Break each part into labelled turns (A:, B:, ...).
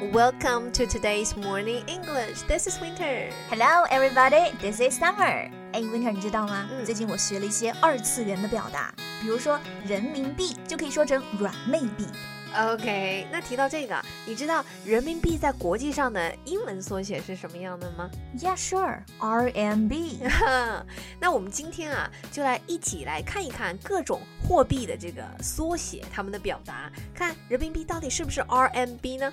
A: Welcome to today's morning English. This is Winter.
B: Hello, everybody. This is Summer. 哎，Winter，你知道吗？
A: 嗯
B: 最近我学了一些二次元的表达，比如说人民币就可以说成软妹币。
A: OK，那提到这个，你知道人民币在国际上的英文缩写是什么样的吗
B: ？Yeah, sure. RMB.
A: 那我们今天啊，就来一起来看一看各种货币的这个缩写，它们的表达，看人民币到底是不是 RMB 呢？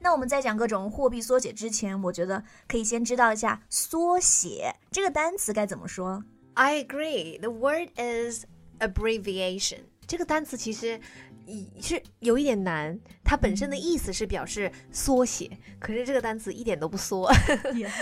B: 那我们在讲各种货币缩写之前，我觉得可以先知道一下缩写这个单词该怎么说。
A: I agree. The word is abbreviation. 这个单词其实以是有一点难，它本身的意思是表示缩写，可是这个单词一点都不缩，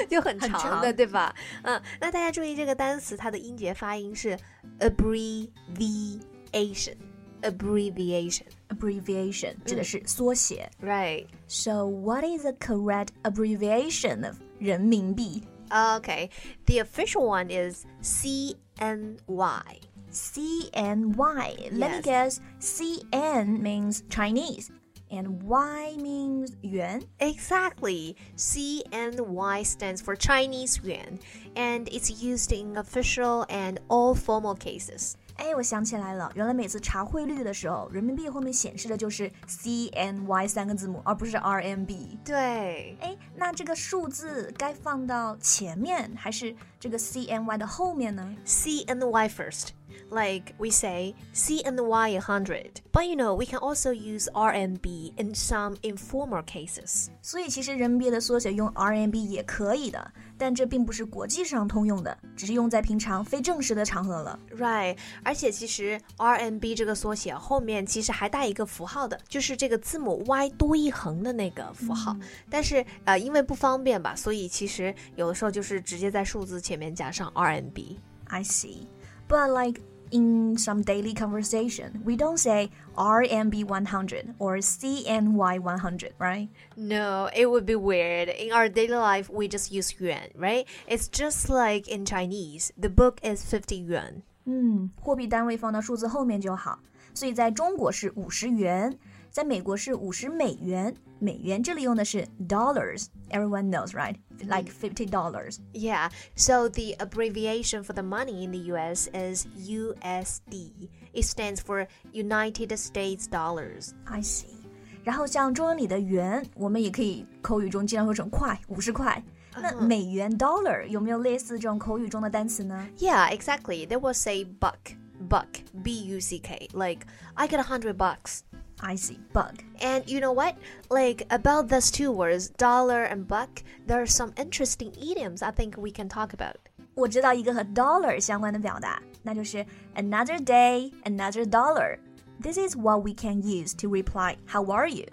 A: 就很
B: 很
A: 长的，
B: 长
A: 对吧？嗯，那大家注意这个单词它的音节发音是 abbreviation。abbreviation
B: Abbreviation 指的是缩写。
A: right
B: So what is the correct abbreviation of 人民币
A: okay the official one is CNY
B: CNY. Let me
A: Yes.
B: guess. CN means Chinese and Y means yuan.
A: Exactly. CNY stands for Chinese yuan, and it's used in official and all formal cases.
B: 哎，我想起来了，原来每次查汇率的时候，人民币后面显示的就是 CNY 三个字母，而不是 RMB。
A: 对，
B: 哎，那这个数字该放到前面，还是这个 CNY 的后面呢
A: ？CNY first. Like we say CNY 100. But you know, we can also use RMB in some informal cases.
B: 所以其实人民币的缩写用 RMB 也可以的，但这并不是国际上通用的，只是用在平常非正式的场合了。
A: Right，而且其实 RMB 这个缩写后面其实还带一个符号的，就是这个字母 Y 多一横的那个符号。但是呃，因为不方便吧，所以其实有的时候就是直接在数字前面加上 RMB。
B: I see. But like in some daily conversation, we don't say RMB 100 or CNY 100, right?
A: No, it would be weird. In our daily life, we just use yuan, right? It's just like in Chinese, the book is 50 yuan.
B: 嗯，货币单位放到数字后面就好。所以在中国是五十元， 在美国是五十美元。美元这里用的是 dollars. Everyone knows, right? Like fifty dollars.
A: Yeah, so the abbreviation for the money in the US is USD. It stands for United States dollars.
B: I see. 然后像中文里的元，我们也可以口语中经常说成块，五十块。那美元 dollar 有没有类似这种口语中的单词呢？
A: Yeah, exactly. There was a buck. Buck. B U C K. Like, I get a hundred bucks.
B: I see. Bug.
A: And you know what? Like, about those two words, dollar and buck, there are some interesting idioms I think we can talk about.
B: 我知道一个和 dollar 相关的表达，那就是 another day, another dollar. This is what we can use to reply, How are you?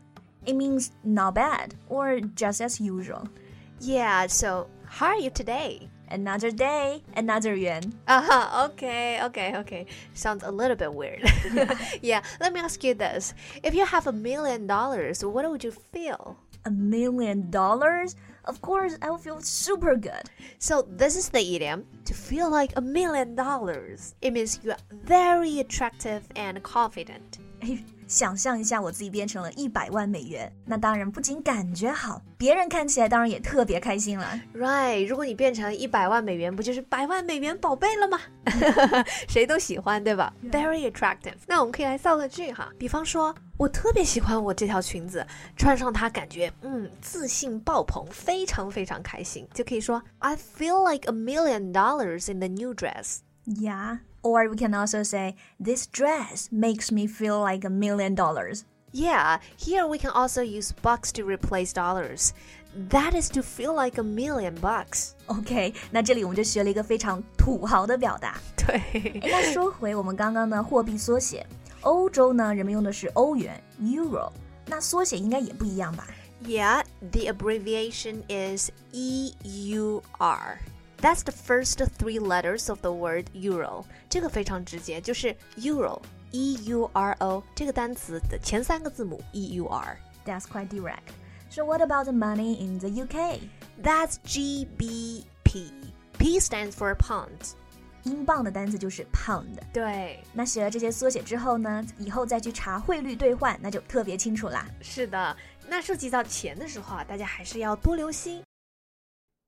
B: It means not bad or just as usual.
A: Yeah, so, how are you today?
B: Another day, another yuan.
A: Uh-huh, okay, okay, okay. Sounds a little bit weird. yeah, let me ask you this. If you have a million dollars, what would you feel?
B: A million dollars? Of course, I would feel super good.
A: So this is the idiom to feel like a million dollars. It means you are very attractive and confident.
B: 哎，想象一下我自己变成了一百万美元，那当然不仅感觉好，别人看起来当然也特别开心了。
A: Right，如果你变成一百万美元，不就是百万美元宝贝了吗？谁都喜欢，对吧？Very attractive。那我们可以来造个句哈，比方说，我特别喜欢我这条裙子，穿上它感觉嗯自信爆棚，非常非常开心，就可以说 I feel like a million dollars in the new dress。
B: Yeah. Or we can also say, this dress makes me feel like a million dollars.
A: Yeah, here we can also use bucks to replace dollars. That is to feel like a million bucks.
B: OK，那这里我们就学了一个非常土豪的表达。
A: 对
B: 诶那说回我们刚刚的货币缩写，欧洲呢，人们用的是欧元 （euro），那缩写应该也不一样吧？
A: ，Yeah, the abbreviation is EUR. That's the first three letters of the word euro。这个非常直接，就是 euro，e u r o 这个单词的前三个字母 e u r。
B: That's quite direct. So what about the money in the UK?
A: That's G B P. P stands for pound.
B: 英镑的单词就是 pound。
A: 对，
B: 那学了这些缩写之后呢，以后再去查汇率兑换，那就特别清楚啦。
A: 是的。那涉及到钱的时候啊，大家还是要多留心。